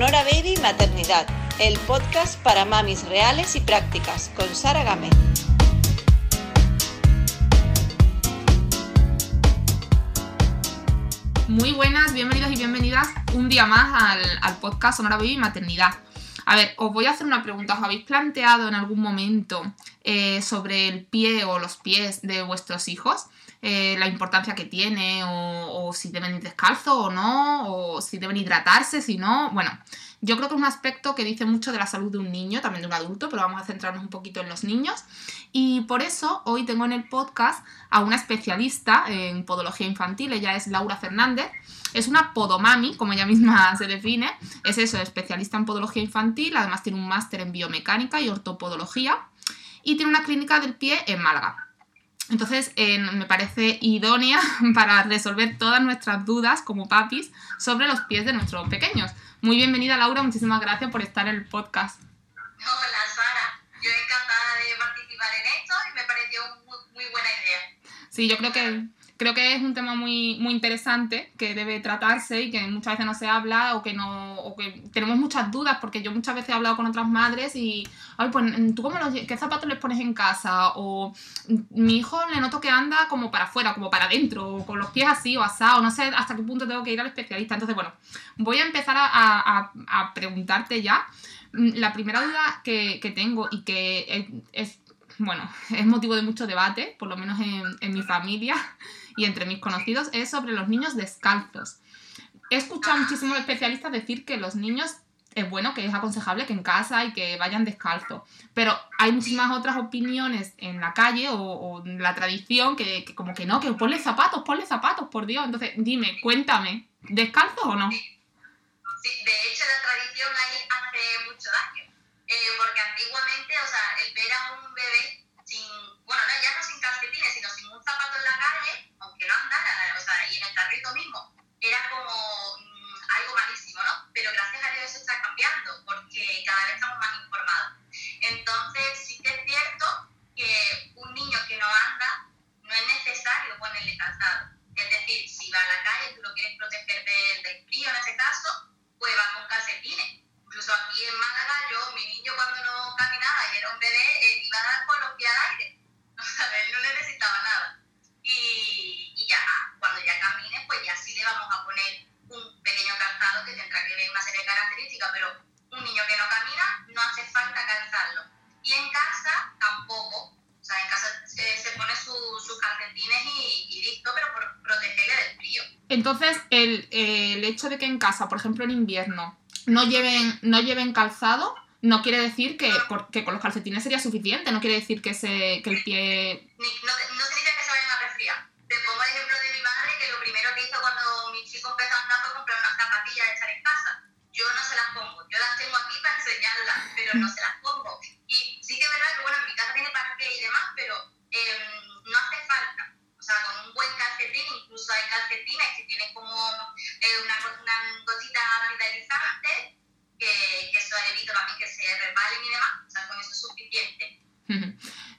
Sonora Baby Maternidad, el podcast para mamis reales y prácticas, con Sara Gámez. Muy buenas, bienvenidos y bienvenidas un día más al, podcast Sonora Baby Maternidad. A ver, os voy a hacer una pregunta. ¿Os habéis planteado en algún momento eh, sobre el pie o los pies de vuestros hijos? Eh, la importancia que tiene, o, si deben ir descalzos o no, o si deben hidratarse, si no. Bueno, yo creo que es un aspecto que dice mucho de la salud de un niño, también de un adulto, pero vamos a centrarnos un poquito en los niños. Y por eso hoy tengo en el podcast a una especialista en podología infantil, ella es Laura Fernández. Es una podomami, como ella misma se define. Es eso, especialista en podología infantil, además tiene un máster en biomecánica y ortopodología y tiene una clínica del pie en Málaga. Entonces, me parece idónea para resolver todas nuestras dudas como papis sobre los pies de nuestros pequeños. Muy bienvenida, Laura. Muchísimas gracias por estar en el podcast. Hola, Sara. Yo encantada de participar en esto y me pareció muy, muy buena idea. Sí, yo creo que creo que es un tema muy, muy interesante que debe tratarse y que muchas veces no se habla o que no o que tenemos muchas dudas porque yo muchas veces he hablado con otras madres y ay pues tú cómo qué zapatos les pones en casa o mi hijo le noto que anda como para afuera como para adentro o con los pies así o asado no sé hasta qué punto tengo que ir al especialista entonces bueno voy a empezar a, a, preguntarte ya. La primera duda que, que tengo y que es, bueno, es motivo de mucho debate, por lo menos en, en mi familia, y entre mis conocidos es sobre los niños descalzos. He escuchado muchísimos especialistas decir que los niños es bueno, que es aconsejable que en casa y que vayan descalzos. Pero hay muchísimas otras opiniones en la calle o, en la tradición que, como que no, que ponle zapatos, ponle zapatos, por Dios. Entonces, dime, cuéntame, ¿descalzos o no? Sí, de hecho la tradición ahí hace mucho daño. Eh, porque antiguamente, o sea, el ver a un bebé sin, bueno, no, ya no sin calcetines, sino sin un zapato en la calle, aunque no andara, o sea, y en el carrito mismo, era como mm, algo malísimo, ¿no? Pero gracias a Dios eso está cambiando, porque cada vez estamos más informados. Entonces, sí que es cierto que el, hecho de que en casa, por ejemplo en invierno, no lleven, no lleven calzado, no quiere decir que, porque con los calcetines sería suficiente, no quiere decir que, se, que el pie...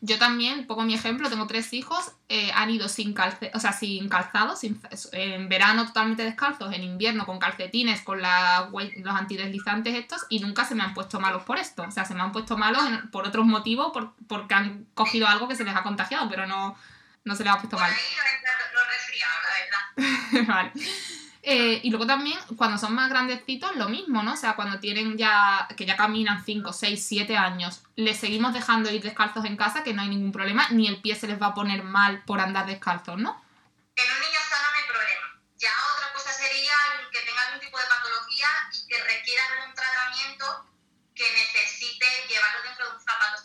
Yo también, pongo mi ejemplo, tengo tres hijos, eh, han ido sin, calce o sea, sin calzados, sin, en verano totalmente descalzos, en invierno con calcetines, con la, los antideslizantes estos, y nunca se me han puesto malos por esto. O sea, se me han puesto malos por otros motivos, por, porque han cogido algo que se les ha contagiado, pero no, no se les ha puesto por mal. Ahí no lo resfriado, la verdad. vale. Eh, y luego también, cuando son más grandecitos, lo mismo, ¿no? O sea, cuando tienen ya, que ya caminan 5, 6, 7 años, les seguimos dejando ir descalzos en casa, que no hay ningún problema, ni el pie se les va a poner mal por andar descalzos, ¿no? En un niño sano no hay problema. Ya otra cosa sería que tenga algún tipo de patología y que requiera algún tratamiento que necesite llevarlo dentro de un zapato.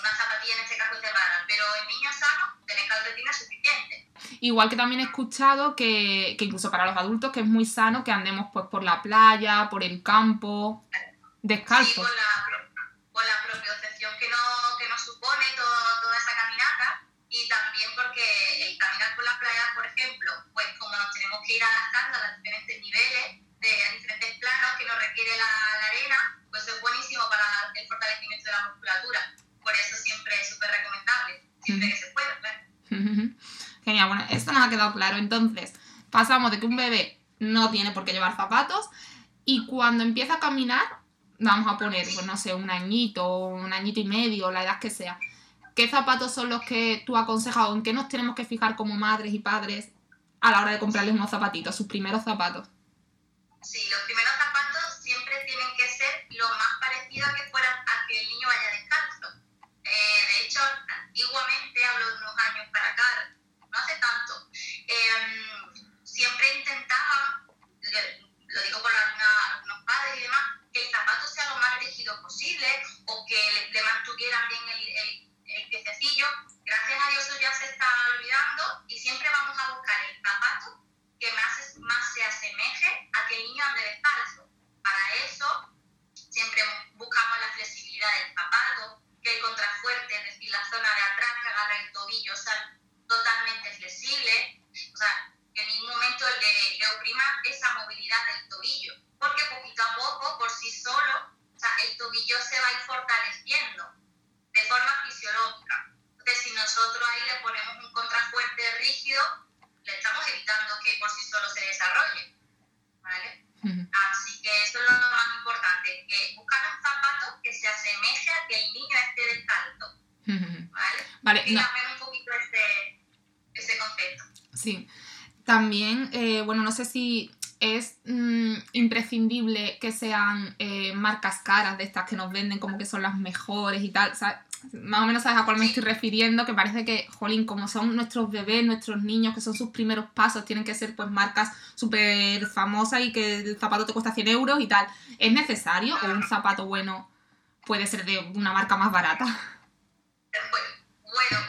Una zapatilla en este caso cerrada. Pero en niños sanos, tener calcetines es suficiente. Igual que también he escuchado que, que, incluso para los adultos que es muy sano que andemos pues por la playa, por el campo, descalzos. Sí, con la, con la propiocepción que, no, que nos supone todo, toda esa caminata y también porque el caminar por la playa, por ejemplo, pues como nos tenemos que ir adaptando a los diferentes niveles, de diferentes planos que nos requiere la, la arena, pues es buenísimo para el fortalecimiento de la musculatura. Por eso siempre es súper recomendable, siempre uh -huh. que se pueda, claro. Genial, bueno, esto nos ha quedado claro. Entonces, pasamos de que un bebé no tiene por qué llevar zapatos Y cuando empieza a caminar, vamos a poner, pues no sé, un añito, un añito y medio, la edad que sea. ¿Qué zapatos son los que tú aconsejas o en qué nos tenemos que fijar como madres y padres a la hora de comprarles unos zapatitos, sus primeros zapatos? Sí, los primeros antiguamente, hablo de unos años para acá, no hace tanto, em, siempre intentaban, lo digo por algunos padres y demás, que el zapato sea lo más rígido posible o que le, mantuvieran bien el, el, el piececillo. Gracias a Dios eso ya se está olvidando y siempre vamos a buscar el zapato que más, más se asemeje a que el niño ande descalzo. Para eso siempre buscamos la flexibilidad del zapato, que el contrafuerte, es decir, la zona de atrás que agarra el tobillo, sea totalmente flexible. O sea, que en ningún momento le, le oprima esa movilidad del tobillo, porque poquito a poco, por sí solo, o sea, el tobillo se va a ir fortaleciendo de forma fisiológica. Entonces, si nosotros ahí le ponemos un contrafuerte rígido, le estamos evitando que por sí solo se desarrolle. ¿Vale? Así que eso es lo más importante, que buscar un asemeje a que el niño esté descalzo. ¿Vale? Vale, y no. cambiar un poquito ese, ese concepto. Sí. También, eh, bueno, no sé si es mm, imprescindible que sean eh, marcas caras de estas que nos venden como que son las mejores y tal. ¿sabes? Más o menos sabes a cuál me estoy refiriendo, que parece que, jolín, como son nuestros bebés, nuestros niños, que son sus primeros pasos, tienen que ser pues marcas súper famosas y que el zapato te cuesta 100 euros y tal. ¿Es necesario o un zapato bueno puede ser de una marca más barata? Bueno,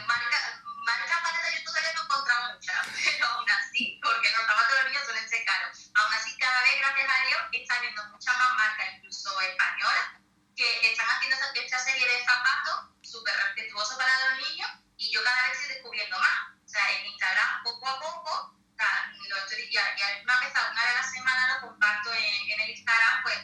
marca, marca barata yo todavía no he encontrado muchas, pero aún así, porque los zapatos de los niños suelen ser caros. Aún así, cada vez, gracias a Dios, está habiendo muchas más marcas, incluso españolas, que están haciendo esta, serie de zapatos súper respetuosos para los niños y yo cada vez estoy descubriendo más. O sea, en Instagram, poco a poco, o sea, lo estoy, ya, ya una vez a una de las semanas lo comparto en el Instagram, pues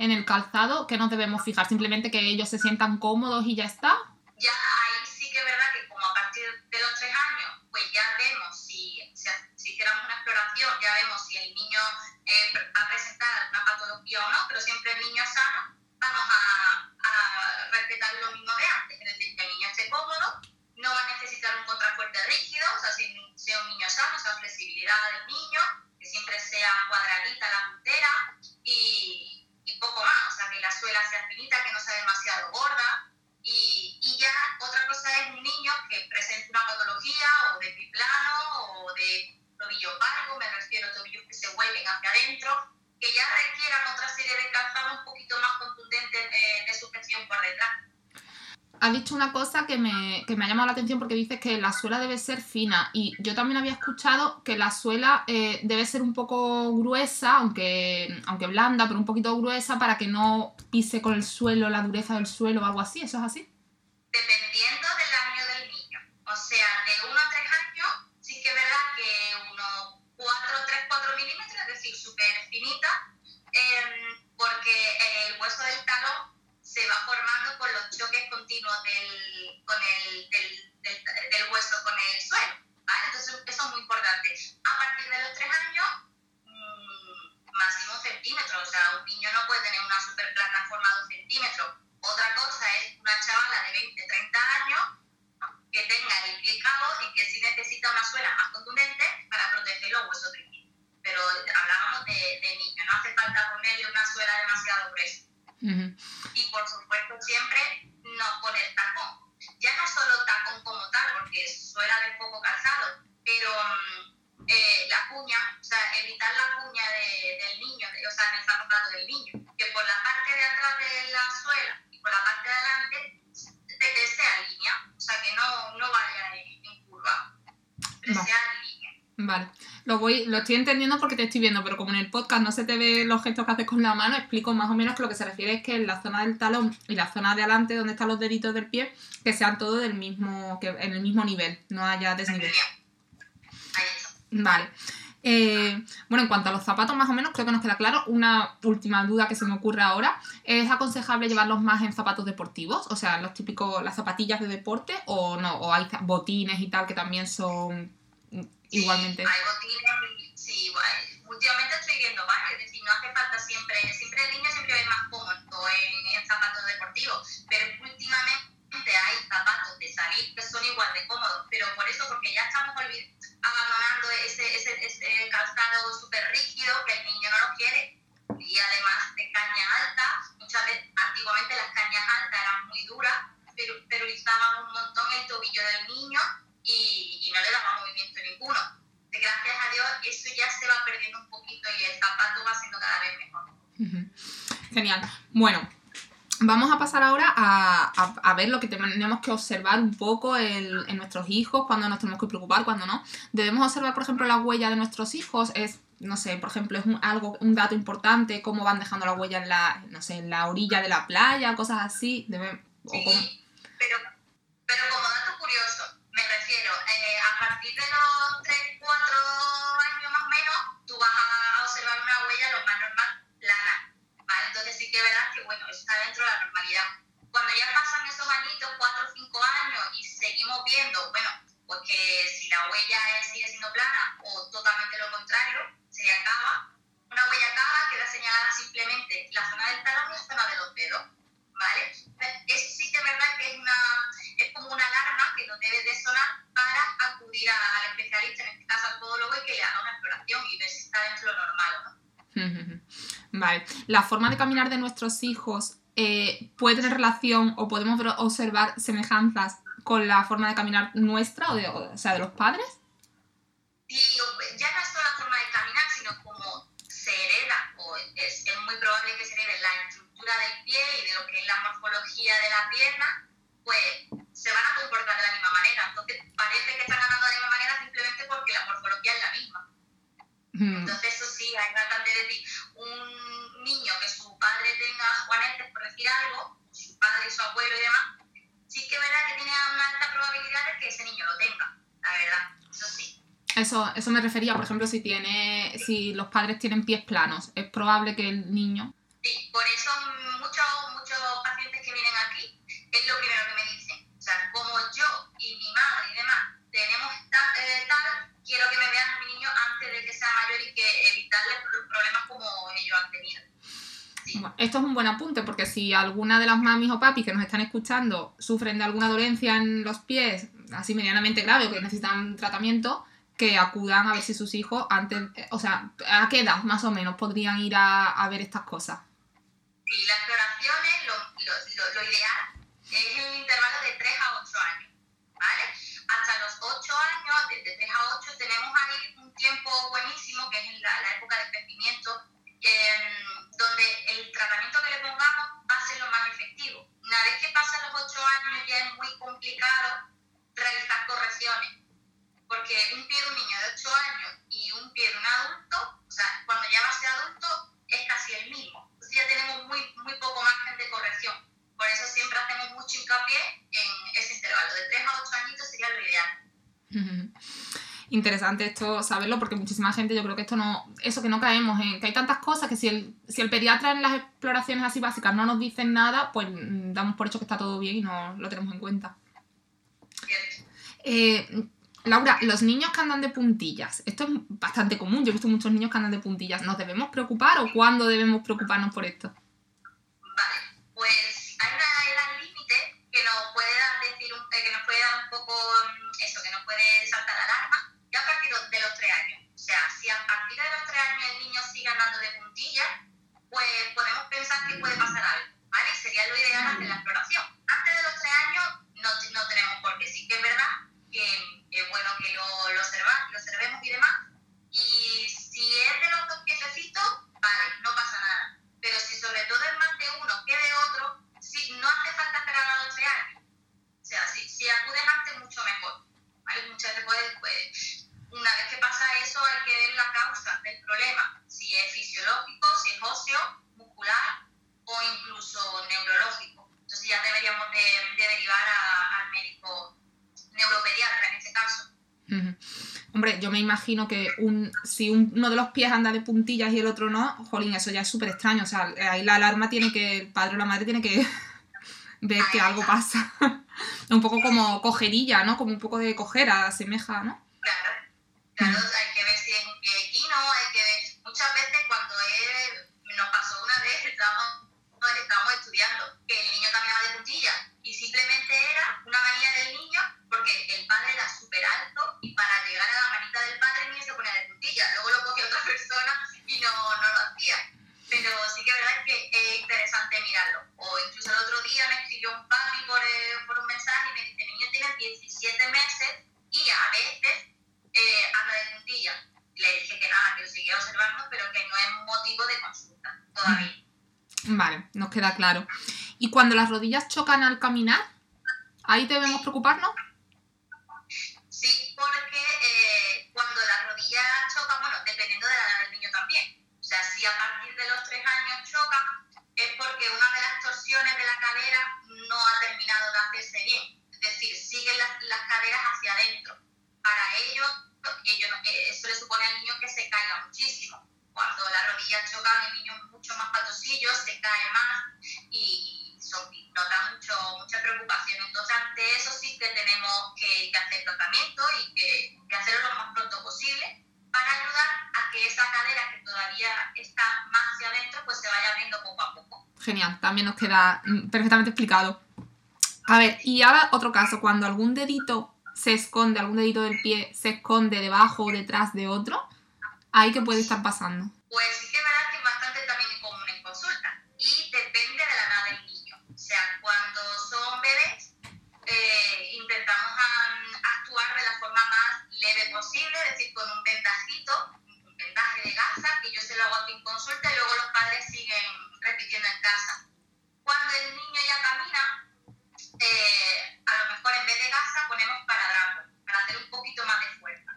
en el calzado, ¿qué nos debemos fijar? Simplemente que ellos se sientan cómodos y ya está. Dicho una cosa que me, que me ha llamado la atención porque dices que la suela debe ser fina y yo también había escuchado que la suela eh, debe ser un poco gruesa, aunque, aunque blanda, pero un poquito gruesa para que no pise con el suelo, la dureza del suelo o algo así. ¿Eso es así? Continuos del, con el, del, del, del hueso con el suelo. ¿vale? Entonces, eso es muy importante. A partir de los 3 años, mmm, máximo un centímetro. O sea, un niño no puede tener una super plana forma de un centímetro. Otra cosa es una chavala de 20, 30 años que tenga el pie cabo y que sí necesita una suela más contundente para proteger los huesos del pie. Pero hablábamos de, de niños, no hace falta ponerle una suela demasiado gruesa. Uh -huh. Y por supuesto siempre no poner tacón. Ya no solo tacón como tal, porque suele haber poco calzado, pero um, eh, la cuña, o sea, evitar la cuña de, del niño, de, o sea, en el zapato del niño, que por la parte de atrás de la suela y por la parte de adelante de que sea línea, o sea, que no, no vaya en, en curva, que vale. sea en línea. Vale. Lo, voy, lo estoy entendiendo porque te estoy viendo, pero como en el podcast no se te ve los gestos que haces con la mano, explico más o menos que lo que se refiere es que en la zona del talón y la zona de adelante, donde están los deditos del pie, que sean todos del mismo, que en el mismo nivel, no haya desnivel. Vale. Eh, bueno, en cuanto a los zapatos, más o menos, creo que nos queda claro. Una última duda que se me ocurre ahora. ¿Es aconsejable llevarlos más en zapatos deportivos? O sea, los típicos, las zapatillas de deporte, o no, o hay botines y tal que también son igualmente. Últimamente estoy viendo más, es decir, no hace falta siempre, siempre el niño siempre ve más cómodo en, zapatos deportivos, pero últimamente hay zapatos de salir que son igual de cómodos, pero por eso, porque ya estamos abandonando ese, ese, ese calzado súper rígido que el niño no lo quiere, Genial. Bueno, vamos a pasar ahora a, a- a ver lo que tenemos que observar un poco el- en nuestros hijos, cuando nos tenemos que preocupar, cuando no. Debemos observar, por ejemplo, la huella de nuestros hijos. Es, no sé, por ejemplo, es un, algo, un dato importante, cómo van dejando la huella en la, no sé, en la orilla de la playa, cosas así. Debe- o Sí, cómo- pero, pero añitos, 4 o 5 años, y seguimos viendo, bueno, pues que si la huella sigue siendo plana o totalmente lo contrario, se acaba. Una huella acaba, queda señalada simplemente la zona del talón y la zona de los dedos. ¿vale? Eso sí que es verdad que es, una, es como una alarma que nos debe de sonar para acudir al especialista, en este caso al podólogo, y que le haga una exploración y ver si está dentro de lo normal no. Vale. La forma de caminar de nuestros hijos eh, puede tener relación o podemos observar semejanzas con la forma de caminar nuestra o, de, o sea, de los padres. Y ya no es solo la forma de caminar, sino como se hereda, o es, es muy probable que se herede la estructura del pie y de lo que es la morfología de la pierna, pues se van a comportar de la misma manera. Entonces parece que están andando de la misma manera simplemente porque la morfología es la misma. Mm, Entonces, eso sí, hay bastante de ti. Un niño que su padre tenga juanetes, por decir algo, su padre y su abuelo y demás, sí que verá que tiene una alta probabilidad de que ese niño lo tenga, la verdad, eso sí. Eso, eso me refería, por ejemplo, si tiene, si los padres tienen pies planos, es probable que el niño. Sí, por eso muchos, muchos pacientes que vienen aquí es lo primero que me dicen. O sea, como yo y mi madre y demás tenemos ta- eh, tal, quiero que me vean mi niño antes de que sea mayor y que evitarle pro- problemas como ellos han tenido. Sí. Esto es un buen apunte porque si alguna de las mamis o papis que nos están escuchando sufren de alguna dolencia en los pies, así medianamente grave o que necesitan tratamiento, que acudan a ver si sus hijos antes, eh, o sea, ¿a qué edad más o menos podrían ir a, a ver estas cosas? Y las exploraciones, lo, lo, lo, lo ideal es el intervalo de 3 a 8 años, ¿vale? Hasta los 8 años, desde 3 a 8, tenemos ahí un tiempo buenísimo, que es la, la época de crecimiento, em, donde el tratamiento que le pongamos va a ser lo más efectivo. Una vez que pasan los 8 años ya es muy complicado realizar correcciones, porque un pie de un niño de 8 años y un pie de un adulto, o sea, cuando ya va a ser adulto, es casi el mismo. Entonces ya tenemos muy, muy poco margen de corrección. Por eso siempre hacemos mucho hincapié en ese intervalo. De 3 a 8 añitos sería lo ideal. Interesante esto saberlo porque muchísima gente yo creo que esto no eso que no caemos en que hay tantas cosas que si el, si el pediatra en las exploraciones así básicas no nos dicen nada pues mm, damos por hecho que está todo bien y no lo tenemos en cuenta. Eh, Laura, los niños que andan de puntillas, esto es bastante común, yo he visto muchos niños que andan de puntillas, ¿nos debemos preocupar o cuándo debemos preocuparnos por esto? Vale, pues hay una edad límite que nos puede dar, decir eh, que nos puede dar un poco mm, eso, que nos puede saltar imagino que un, si uno de los pies anda de puntillas y el otro no, jolín, eso ya es súper extraño. O sea, ahí la alarma tiene que, el padre o la madre tiene que ver que algo pasa. un poco como cojerilla, ¿no? Como un poco de cojera, asemeja, ¿no? Claro, claro, hay que ver si es un pie equino, hay que ver. Muchas veces cuando él, nos pasó una vez, estábamos, estábamos estudiando, que el niño caminaba de puntillas y simplemente era una manía del niño porque el padre era súper alto queda claro. ¿Y cuando las rodillas chocan al caminar? ¿Ahí debemos preocuparnos? Esa cadera que todavía está más hacia adentro, pues se vaya abriendo poco a poco. Genial, también nos queda mm, perfectamente explicado. A ver, y ahora otro caso, cuando algún dedito se esconde, algún dedito del pie se esconde debajo o detrás de otro, ¿ahí qué puede estar pasando? Pues lo hago consulta y luego los padres siguen repitiendo en casa. Cuando el niño ya camina, eh, a lo mejor en vez de gasa ponemos paradrapo, para hacer un poquito más de fuerza.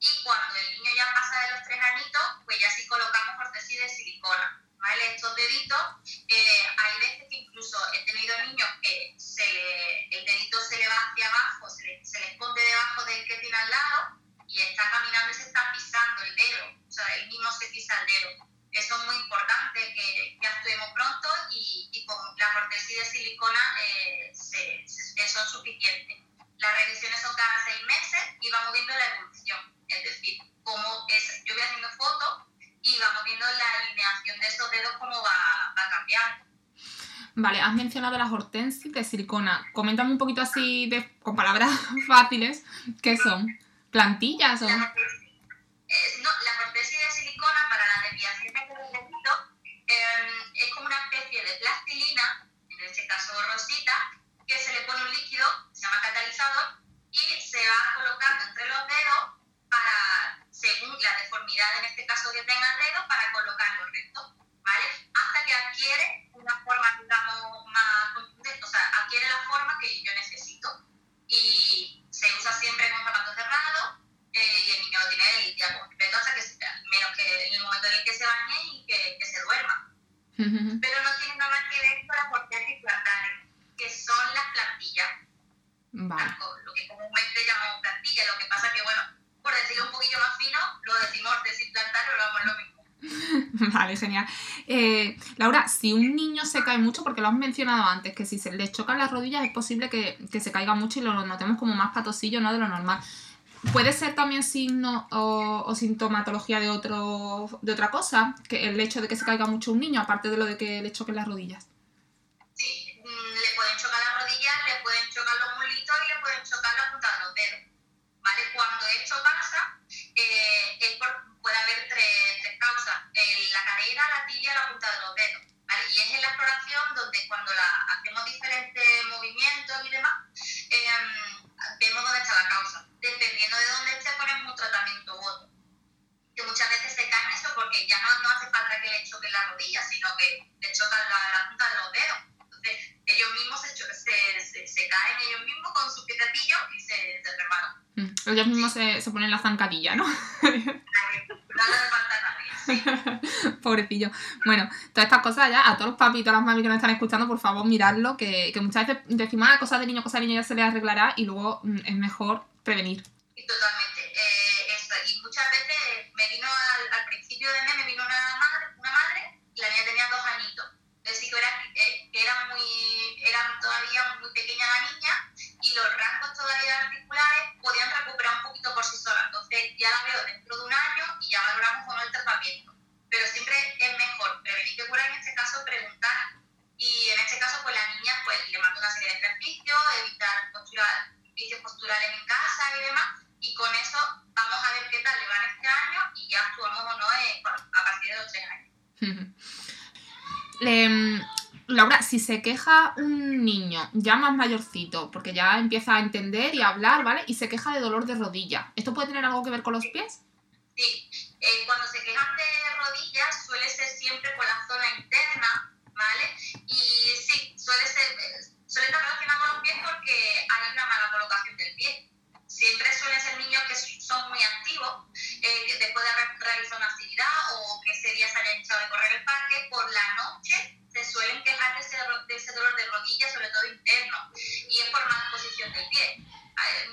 Y cuando el niño ya pasa de los tres añitos, pues ya sí colocamos ortesis de silicona. ¿vale? Estos deditos, eh, hay veces que incluso he tenido niños que se le, el dedito se le va hacia abajo, se le, se le esconde debajo del que tiene al lado y está caminando y se está pisando el dedo. O sea, él mismo se pisa el dedo. Eso es muy importante que, que actuemos pronto y, y con las ortesis de silicona eh, se, se, son suficientes. Las revisiones son cada seis meses y vamos viendo la evolución. Es decir, cómo es, yo voy haciendo fotos y vamos viendo la alineación de esos dedos cómo va, va cambiando. Vale, has mencionado las hortensis de silicona. Coméntame un poquito así, de, con palabras fáciles, ¿qué son? ¿Plantillas o...? La, eh, no, la hortensis de silicona para la desviación de los deditos eh, es como una especie de plastilina, en este caso rosita, que se le pone un líquido, se llama catalizador, y se va colocando entre los dedos para, según la deformidad en este caso que tenga el dedo, para colocarlo recto, ¿vale? Hasta que adquiere una forma, digamos, más o sea, adquiere la forma que yo necesito. Y se usa siempre con zapatos cerrados eh, y el niño lo tiene el día completo hasta que, menos que en el momento en el que se bañe y que, que se duerma. Pero no tiene nada que ver con las ortesis plantares, que son las plantillas. Vale. Lo que comúnmente llamamos plantilla. Lo que pasa que, bueno, por decirlo un poquillo más fino, lo decimos ortesis plantar o lo vamos lo mismo. Vale, genial. Eh, Laura, si un niño se cae mucho, porque lo has mencionado antes, que si se le chocan las rodillas es posible que, que se caiga mucho y lo notemos como más patosillo, ¿no? De lo normal. ¿Puede ser también signo o, o, sintomatología de, otro, de otra cosa? Que el hecho de que se caiga mucho un niño, aparte de lo de que le choquen las rodillas. Sí, le pueden chocar las rodillas, le pueden chocar los mulitos y le pueden chocar la punta de dedos. ¿Vale? Cuando esto pasa, eh, puede haber tres, tres causas. Eh, la cadera, la tibia la punta de los dedos. ¿vale? Y es en la exploración donde cuando la, hacemos diferentes movimientos y demás, eh, vemos dónde está la causa. Dependiendo de dónde esté, ponemos un tratamiento u otro. Que muchas veces se caen eso porque ya no, no hace falta que le choquen la rodilla, sino que le chocan la, la punta de los dedos. Entonces, ellos mismos se, se, se, se caen ellos mismos con su piececillo y se, se reparan. Mm. Ellos mismos se, ponen la zancadilla, ¿no? no hace falta nadie. Pobrecillo. Bueno, todas estas cosas ya, a todos los papis y todas las mami que nos están escuchando, por favor, miradlo, que, que muchas veces decimos, ah, cosas de niño, cosas de niño ya se les arreglará y luego mm, es mejor prevenir. Y totalmente. Eh, esto, muchas veces me vino al, al principio de mes, me vino una madre, una madre y la niña tenía dos añitos. Entonces sí que si se queja un niño ya más mayorcito, porque ya empieza a entender y a hablar, ¿vale? Y se queja de dolor de rodilla, ¿esto puede tener algo que ver con los pies? De ese, de ese dolor de rodilla, sobre todo interno, y es por mala posición del pie.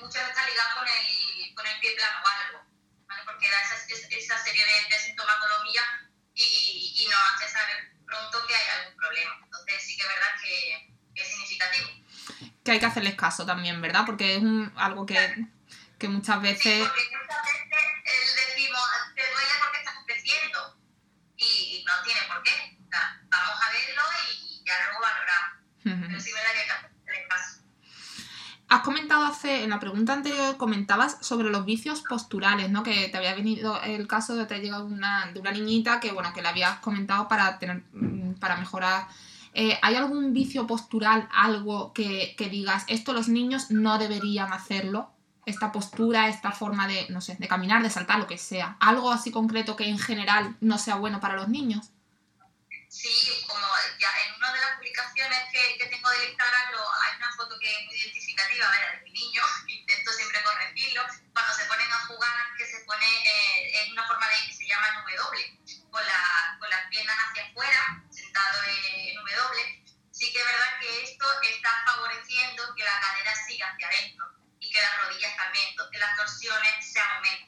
Muchas veces está ligado con el, con el pie plano o algo. ¿vale? porque da esa, es- esa serie de, de sintomatología y, y nos hace saber pronto que hay algún problema. Entonces sí que es verdad que, que es significativo. Que hay que hacerles caso también, ¿verdad? Porque es un, algo que, que muchas Sí, veces... porque muchas veces eh, decimos, te duele porque estás creciendo y no tiene por qué. O sea, vamos a verlo y ya luego valoramos. Pero sí es verdad que hay que hacerles caso. Has comentado hace, en la pregunta anterior, comentabas sobre los vicios posturales, ¿no? Que te había venido el caso de te ha llegado una, de una niñita que, bueno, que le habías comentado para tener, mm, para mejorar. Eh, ¿Hay algún vicio postural, algo que, que digas, esto los niños no deberían hacerlo? Esta postura, esta forma de, no sé, de caminar, de saltar, lo que sea. Algo así concreto que en general no sea bueno para los niños. Sí, como ya en una de las publicaciones que, que tengo del Instagram hay una foto que es muy identificativa de mi niño, corregirlo, cuando se ponen a jugar, que se pone eh, en una forma de que se llama en W, con, la, con las piernas hacia afuera, sentado en W, sí que es verdad que esto está favoreciendo que la cadera siga hacia adentro y que las rodillas también, entonces las torsiones se aumentan.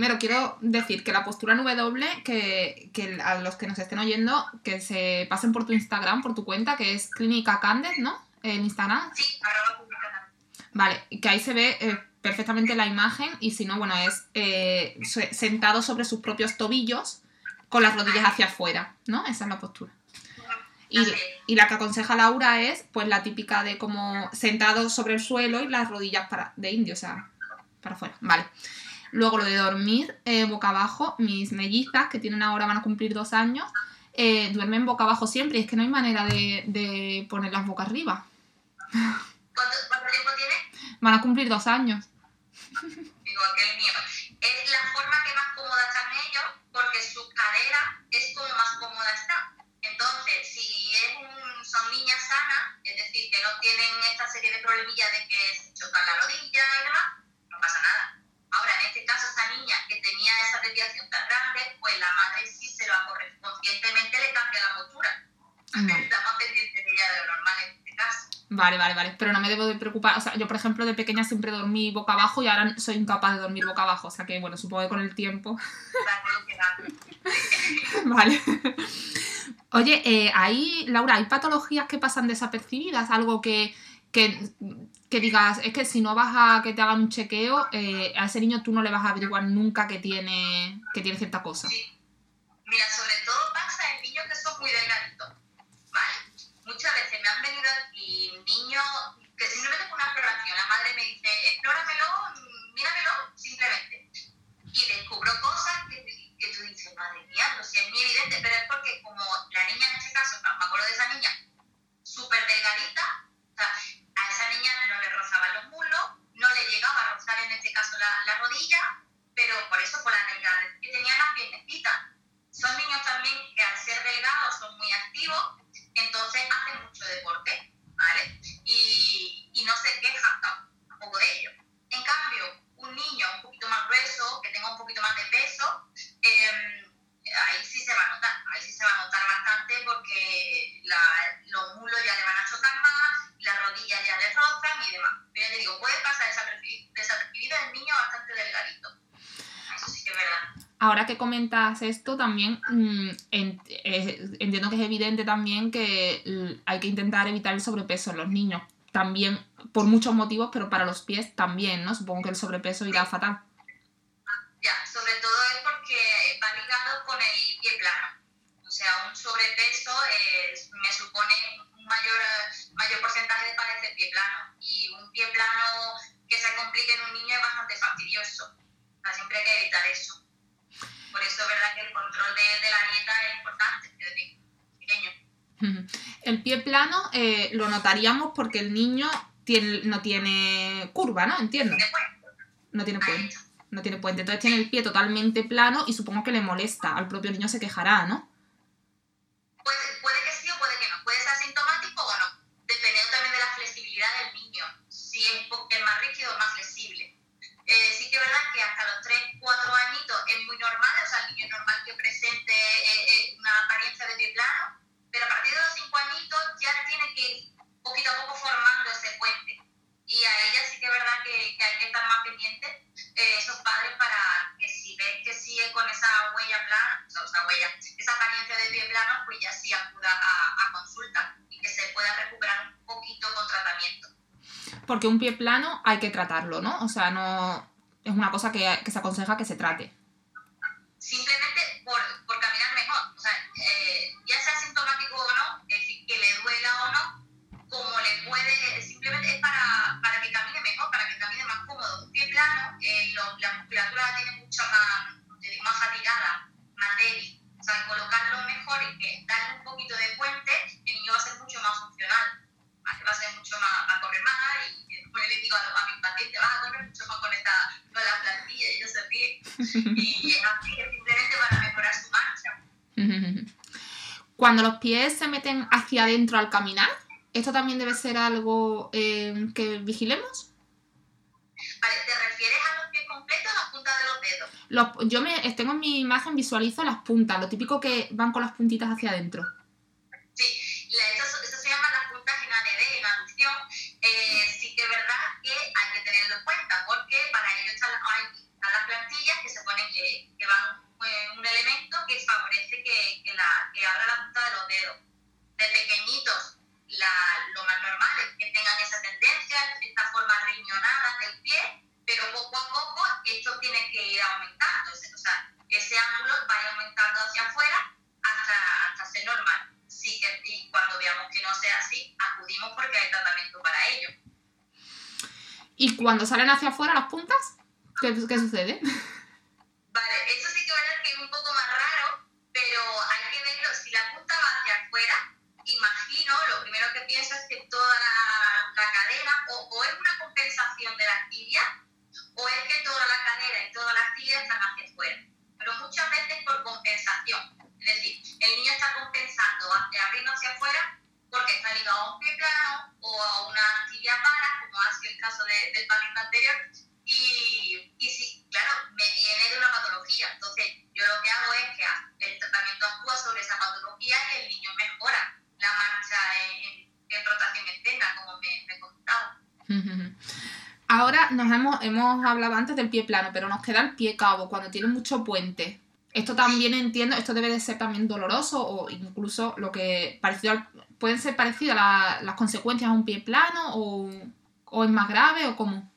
Primero quiero decir que la postura en W, que, que a los que nos estén oyendo, que se pasen por tu Instagram, por tu cuenta, que es Clínica Candid, ¿no? En Instagram. Sí. Vale, que ahí se ve eh, perfectamente la imagen y si no, bueno, es eh, se- sentado sobre sus propios tobillos con las rodillas hacia afuera, ¿no? Esa es la postura. Y, y la que aconseja Laura es, pues, la típica de como sentado sobre el suelo y las rodillas para, de indio, o sea, para afuera. Vale. Luego lo de dormir eh, boca abajo, mis mellizas, que tienen ahora, van a cumplir dos años, eh, duermen boca abajo siempre y es que no hay manera de, de ponerlas boca arriba. ¿Cuánto, cuánto tiempo tiene? Van a cumplir dos años. Igual que el mío. Es la forma que más cómoda están ellos porque su cadera es como más cómoda está. Entonces, si es un, son niñas sanas, es decir, que no tienen esta serie de problemillas de que se chocan la rodilla y demás, no pasa nada. Ahora, en este caso, esa niña que tenía esa desviación tan grande, pues la madre sí se lo ha corregido. Conscientemente le cambia la postura. Vale. Está más pendiente de ella de lo normal en este caso. Vale, vale, vale. Pero no me debo de preocupar. O sea, yo, por ejemplo, de pequeña siempre dormí boca abajo y ahora soy incapaz de dormir boca abajo. O sea que, bueno, supongo que con el tiempo. Vale. Oye, eh, ahí, Laura, ¿hay patologías que pasan desapercibidas? Algo que, que, que digas, es que si no vas a que te hagan un chequeo, eh, a ese niño tú no le vas a averiguar nunca que tiene, que tiene cierta cosa. Sí. Mira, sobre todo pasa en niños que son muy delgaditos, ¿vale? Muchas veces me han venido aquí niños que simplemente con una exploración, la madre me dice, explóramelo, míramelo, simplemente. Y descubro cosas que, que tú dices, madre mía, no si es muy evidente, pero es porque como la niña en este caso, me acuerdo de esa niña, comentas esto, también mm, eh, entiendo que es evidente también que hay que intentar evitar el sobrepeso en los niños. También por muchos motivos, pero para los pies también, ¿no? Supongo que el sobrepeso irá fatal. Ya, sobre todo es porque va ligado con el pie plano. O sea, un sobrepeso eh, me supone un mayor, mayor porcentaje de padecer pie plano. Y un pie plano que se complique en un niño es bastante fastidioso. Siempre hay que evitar eso. Por eso es verdad que el control de, de la dieta es importante desde pequeño. El pie plano eh, lo notaríamos porque el niño tiene, no tiene curva, ¿no? Entiendo. No tiene ahí puente. No tiene puente. Entonces tiene el pie totalmente plano y supongo que le molesta. Al propio niño se quejará, ¿no? Que, hay que estar más pendientes eh, esos padres para que si ves que sigue con esa huella plana, o sea, esa huella, esa apariencia de pie plano, pues ya sí acuda a, a consulta y que se pueda recuperar un poquito con tratamiento. Porque un pie plano hay que tratarlo, ¿no? O sea, no. Es una cosa que, que se aconseja que se trate. Simplemente por, sea, colocarlo mejor y que darle un poquito de puente, el niño va a ser mucho más funcional. Va a ser mucho más, va a correr más y yo le digo a, a mis pacientes, vas a correr mucho más con esta, con la plantilla y ellos se ríen. Y es así, es simplemente para mejorar su marcha. Cuando los pies se meten hacia adentro al caminar, ¿esto también debe ser algo eh, que vigilemos? Vale, ¿te refieres a los pies completos o a las puntas de los yo me tengo en mi imagen, visualizo las puntas, lo típico que van con las puntitas hacia adentro. Sí, eso, eso se llama las puntas en ADD, en aducción. Eh, sí que es verdad que hay que tenerlo en cuenta, porque para ello están, están las plantillas que se ponen, eh, que van eh, un elemento que favorece que, que, la, que abra la punta de los dedos. De pequeñitos, la, lo más normal es que tengan esa tendencia, esta forma riñonada del pie, pero poco a poco esto tiene que ir aumentando. O sea, ese ángulo va a ir aumentando hacia afuera hasta, hasta ser normal. Sí que cuando veamos que no sea así, acudimos porque hay tratamiento para ello. Y cuando salen hacia afuera las puntas, ¿qué, qué sucede? Pie plano, pero nos queda el pie cabo, cuando tiene mucho puente. Esto también entiendo, esto debe de ser también doloroso o incluso lo que parecido al- pueden ser parecidas la- las consecuencias a un pie plano o, o es más grave o cómo.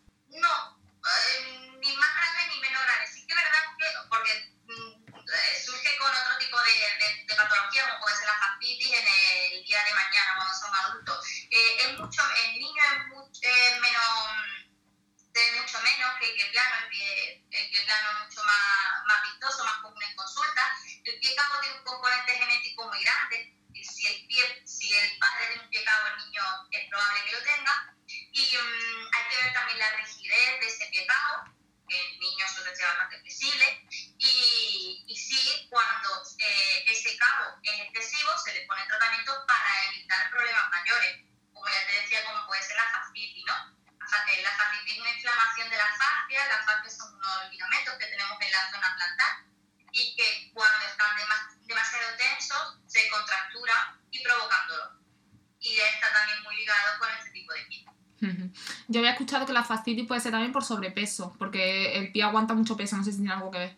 Puede ser también por sobrepeso, porque el pie aguanta mucho peso, no sé si tiene algo que ver.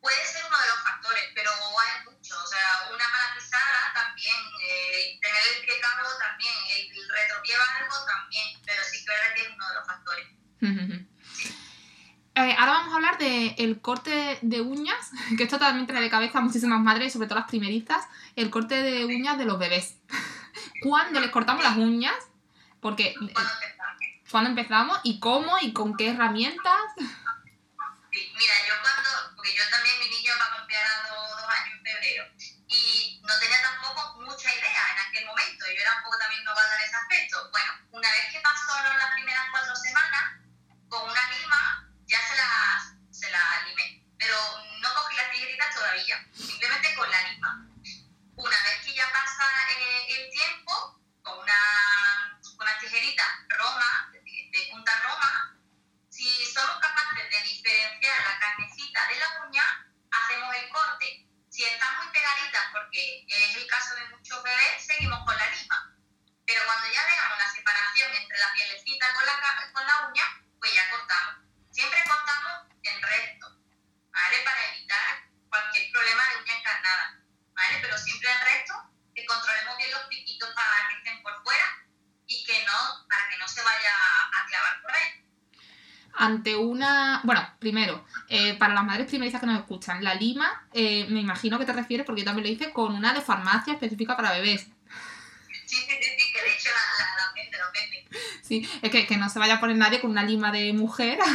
Puede ser uno de los factores, pero hay muchos. O sea, una mala pisada también, eh, tener el pie calvo también, el retropié largo también, pero sí que es verdad que es uno de los factores. Eh, ahora vamos a hablar del corte de uñas, que esto también trae de cabeza a muchísimas madres, sobre todo las primerizas, el corte de uñas de los bebés. ¿Cuándo les cortamos las uñas? Porque eh, Cuando. Cuándo empezamos y cómo y con qué herramientas. Sí, mira, yo cuando, porque yo también, mi niño va a cumplir ahora dos, dos años en febrero, y no tenía tampoco mucha idea en aquel momento, yo era un poco también novata en ese aspecto. Bueno, una vez que pasaron las primeras cuatro semanas, con una lima ya se la, se la limé, pero no cogí las tijeritas todavía, simplemente con la lima. Una vez que ya pasa eh, el tiempo, con una, diferenciar la carnecita de la uña, hacemos el corte. Si están muy pegaditas, porque es el caso de muchos bebés, seguimos con la lima. Pero cuando ya veamos la separación entre la pielecita con la, con la uña, pues ya cortamos. Siempre cortamos en recto, ¿vale? Para evitar cualquier problema de uña encarnada, ¿vale? Pero siempre en recto, que controlemos bien los piquitos para que estén por fuera y que no, para que no se vaya a clavar por ahí. Ante una. Bueno, primero, eh, para las madres primerizas que nos escuchan, la lima, eh, me imagino que te refieres, porque yo también lo hice, con una de farmacia específica para bebés. Sí, sí, sí, sí, que de hecho la, la, la vende, lo vende. Sí, es que, que no se vaya a poner nadie con una lima de mujer.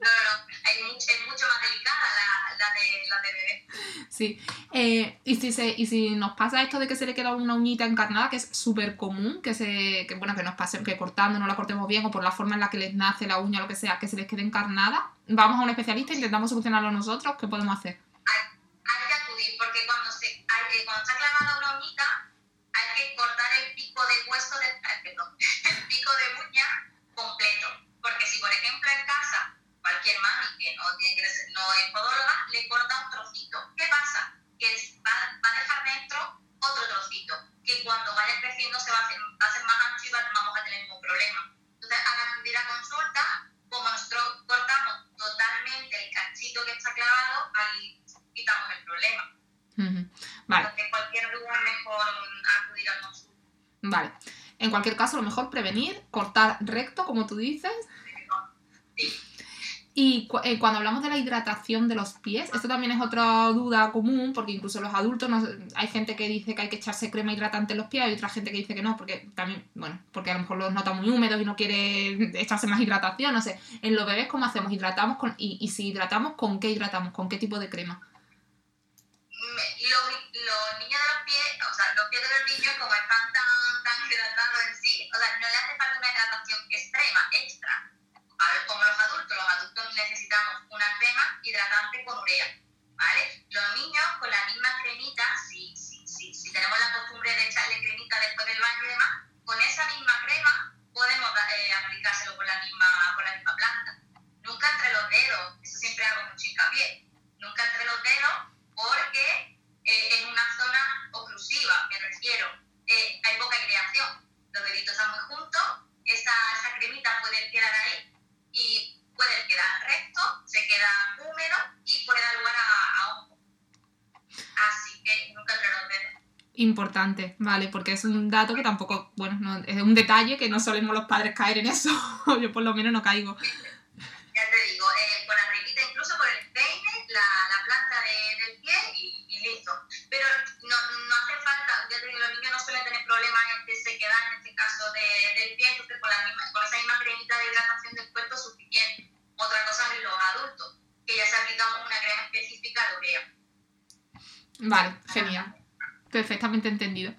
No, no, no, hay mucho, es mucho más delicada la, la, de, la de bebé. Sí. Eh, y, si se, y si nos pasa esto de que se le queda una uñita encarnada, que es súper común, que se. Que, bueno, que nos pase, que cortando no la cortemos bien, o por la forma en la que les nace la uña, lo que sea, que se les quede encarnada, vamos a un especialista e intentamos solucionarlo nosotros, ¿qué podemos hacer? Hay que acudir porque cuando, se, hay, eh, cuando está clavada una uñita, hay que cortar el pico de hueso, de, eh, perdón, el pico de uña completo. Porque si, por ejemplo, en casa, cualquier mami que no, tiene no es podóloga, le corta un trocito. ¿Qué pasa? Que es- va, va a dejar dentro otro trocito, que cuando vaya creciendo se va a hacer, va a ser más ancho y va- vamos a tener mismo problema. Entonces, al acudir a consulta, como nosotros cortamos totalmente el cachito que está clavado, ahí quitamos el problema. Vale. Porque cualquier duda es mejor acudir a consulta. Vale. En cualquier caso, lo mejor prevenir, cortar recto, como tú dices. Sí. Y eh, cuando hablamos de la hidratación de los pies, esto también es otra duda común, porque incluso los adultos, no- hay gente que dice que hay que echarse crema hidratante en los pies, hay otra gente que dice que no, porque también, bueno, porque a lo mejor los nota muy húmedos y no quiere echarse más hidratación, no sé. En los bebés, ¿cómo hacemos? ¿Hidratamos con, y, si hidratamos, ¿con qué hidratamos? ¿Con qué tipo de crema? Los niños de los pies, o sea, los pies de los niños, como están tan, tan hidratados en sí, o sea, no le hace falta una hidratación extrema, extra. Como los adultos, los adultos necesitamos una crema hidratante con urea, ¿vale? Los niños con la misma cremita, si, si, si, si tenemos la costumbre de echarle cremita después del baño y demás, con esa misma crema podemos eh, aplicárselo con la misma, con la misma planta. Nunca entre los dedos, eso siempre hago mucho hincapié, nunca entre los dedos porque eh, es una zona oclusiva, me refiero, eh, hay poca aireación, los deditos están muy juntos, esa, esa cremita puede quedar ahí y puede quedar recto, se queda húmedo y puede dar lugar a, a. Así que nunca entre los dedos. Importante, ¿vale? Porque es un dato que tampoco, bueno, no- es un detalle que no solemos los padres caer en eso. Yo por lo menos no caigo. Vale, genial. Perfectamente entendido.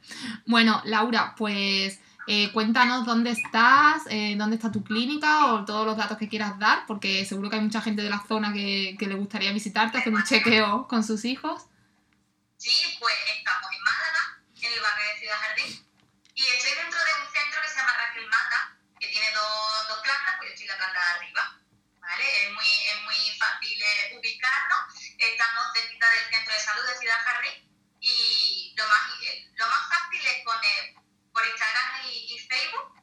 Bueno, Laura, pues eh, cuéntanos dónde estás, eh, dónde está tu clínica o todos los datos que quieras dar, porque seguro que hay mucha gente de la zona que, que le gustaría visitarte, hacer un chequeo con sus hijos. Sí, pues salud de Ciudad Jardín y lo más, eh, lo más fácil es poner por Instagram y, Facebook,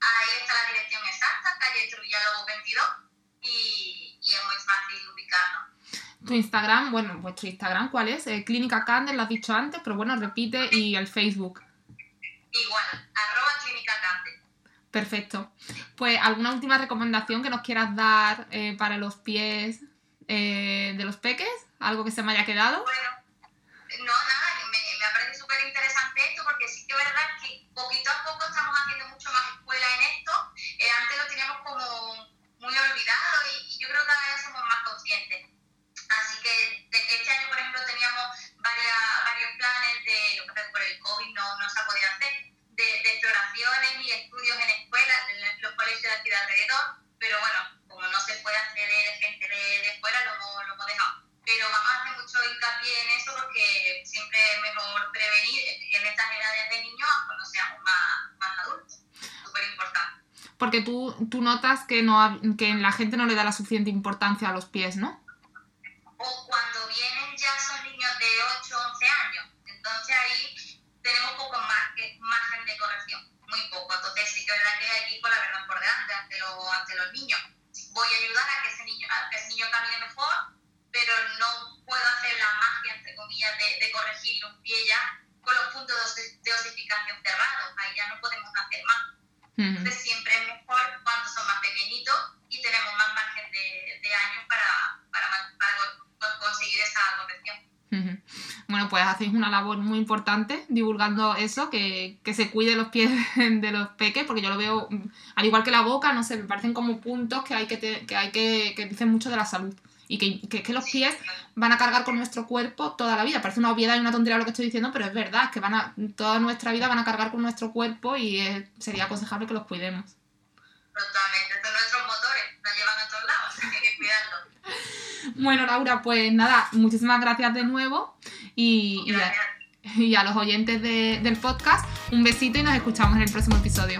ahí está la dirección exacta, calle Trujillo 22 y, es muy fácil ubicarnos. Tu Instagram, bueno, vuestro Instagram, ¿cuál es? Eh, Clínica Candel, lo has dicho antes, pero bueno, repite, y el Facebook. Igual, arroba Clínica Candel. Perfecto. Pues, ¿alguna última recomendación que nos quieras dar eh, para los pies de los peques? ¿Algo que se me haya quedado? Bueno, no, nada, me, me parece súper interesante esto porque sí que es verdad que poquito a poco estamos haciendo mucho más escuela en esto. Eh, antes lo teníamos como muy olvidado y, yo creo que cada vez somos más conscientes. Así que este año, por ejemplo, teníamos varias, varios planes de, lo que por el COVID no, no se ha podido hacer, de, exploraciones y estudios en escuelas, en los colegios de aquí de alrededor, pero bueno, como no se puede acceder gente de, de fuera, lo hemos dejado. Pero vamos a hacer mucho hincapié en eso porque siempre es mejor prevenir en estas edades de niños cuando seamos más, más adultos. Súper importante. Porque tú, tú notas que, no, que la gente no le da la suficiente importancia a los pies, ¿no? o cuando vienen ya son niños de 8 o 11 años. Entonces ahí tenemos poco más que margen de corrección, muy poco. Entonces sí que es verdad que hay con la verdad por delante ante, los ante los niños. Voy a ayudar a que ese niño, a que ese niño camine mejor, pero no puedo hacer la magia, entre comillas, de, de corregirle un pie ya con los puntos de osi- de osificación cerrados. Ahí ya no podemos hacer más. Entonces siempre es mejor cuando son más pequeñitos y tenemos más margen de, de años para, para, conseguir esa corrección. Bueno, pues hacéis una labor muy importante divulgando eso, que, que se cuide los pies de los peques, porque yo lo veo, al igual que la boca, no sé, me parecen como puntos que hay que, te- que, hay que, que dicen mucho de la salud. Y que, que, que los pies van a cargar con nuestro cuerpo toda la vida. Parece una obviedad y una tontería lo que estoy diciendo, pero es verdad, que van a, toda nuestra vida van a cargar con nuestro cuerpo y eh, sería aconsejable que los cuidemos. Totalmente, son nuestros motores, nos llevan a todos lados, así que hay que cuidarlos. Bueno, Laura, pues nada, muchísimas gracias de nuevo y, y a, y a los oyentes de- del podcast, un besito y nos escuchamos en el próximo episodio.